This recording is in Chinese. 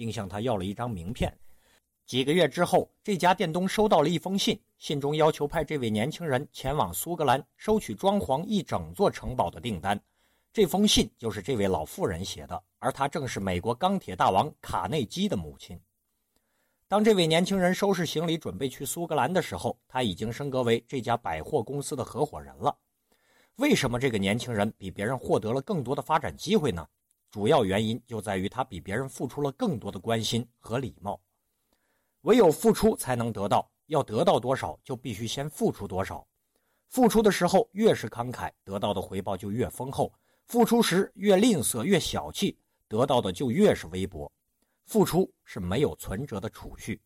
并向他要了一张名片。几个月之后，这家店东收到了一封信，信中要求派这位年轻人前往苏格兰收取装潢一整座城堡的订单。这封信就是这位老妇人写的，而她正是美国钢铁大王卡内基的母亲。当这位年轻人收拾行李准备去苏格兰的时候，他已经升格为这家百货公司的合伙人了。为什么这个年轻人比别人获得了更多的发展机会呢？主要原因就在于他比别人付出了更多的关心和礼貌。唯有付出才能得到，要得到多少就必须先付出多少。付出的时候越是慷慨，得到的回报就越丰厚；付出时越吝啬、越小气，得到的就越是微薄。付出是没有存折的储蓄。